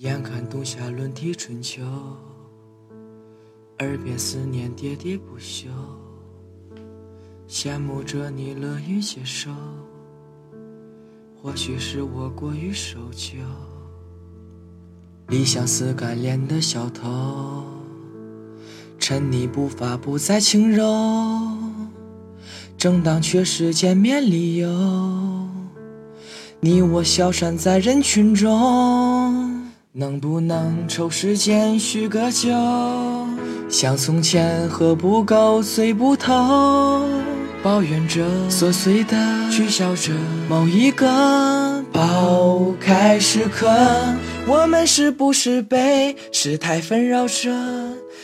眼看冬夏轮替春秋，耳边思念喋喋不休，羡慕着你乐于接受，或许是我过于守旧，理想似干练的小偷，趁你步伐不再轻柔，正当缺失见面理由，你我消散在人群中。能不能抽时间叙个旧？像从前喝不够醉不透，抱怨着琐碎的，取笑着某一个抛开时刻。我们是不是被时态纷扰着？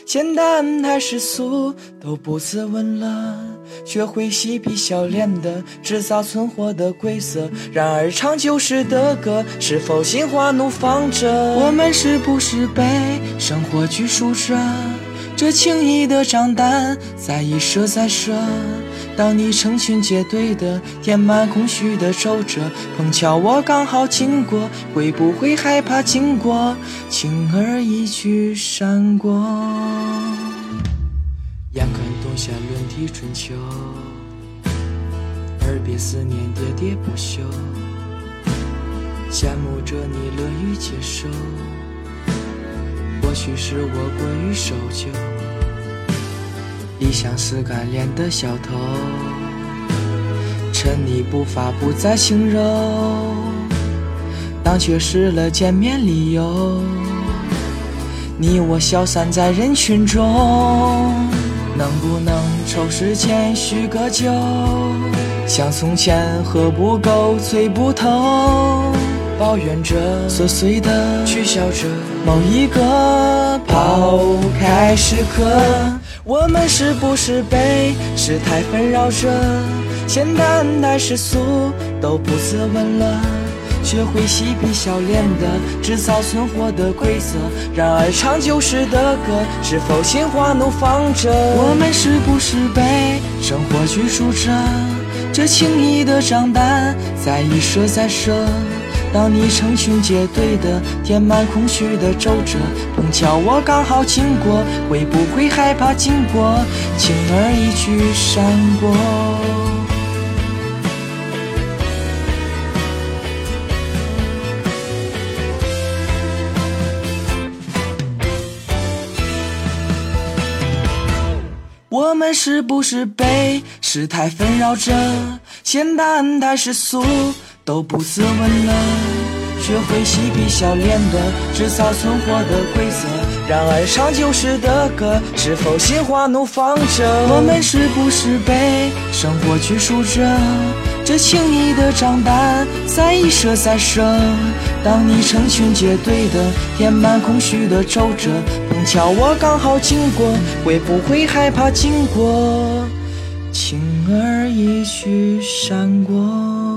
简单还是俗，都不自问了。学会嬉皮笑脸的，制造存活的规则。然而唱旧时的歌，是否心花怒放着？我们是不是被生活拘束着？这轻易的账单，在一赊再赊。当你成群结队的填满空虚的皱褶，碰巧我刚好经过，会不会害怕经过？轻而易举闪过。眼看冬夏轮替春秋，耳边思念喋喋不休，羡慕着你乐于接受，或许是我过于守旧。理想似干练的小偷，趁你步伐不再轻柔，当缺失了见面理由，你我消散在人群中。能不能抽时间叙个旧？像从前喝不够醉不透，抱怨着琐碎的，取笑着某一个抛开时刻。我们是不是被时态纷扰着？简单太世俗，都不自问了。学会嬉皮笑脸的制造存活的规则。然而长久时的歌，是否心花怒放着？我们是不是被生活拘束着？这轻易的账单，在一赊再赊。当你成群结队的填满空虚的皱褶，碰巧我刚好经过，会不会害怕经过？轻而易举闪过。我们是不是被时态纷扰着？简单太世俗。都不自问了，学会嬉皮笑脸的制造存活的规则。然而唱旧时的歌，是否心花怒放着？我们是不是被生活拘束着？这轻易的账单，在一赊再赊。当你成群结队的填满空虚的皱褶，碰巧我刚好经过，会不会害怕经过？轻而易举闪过。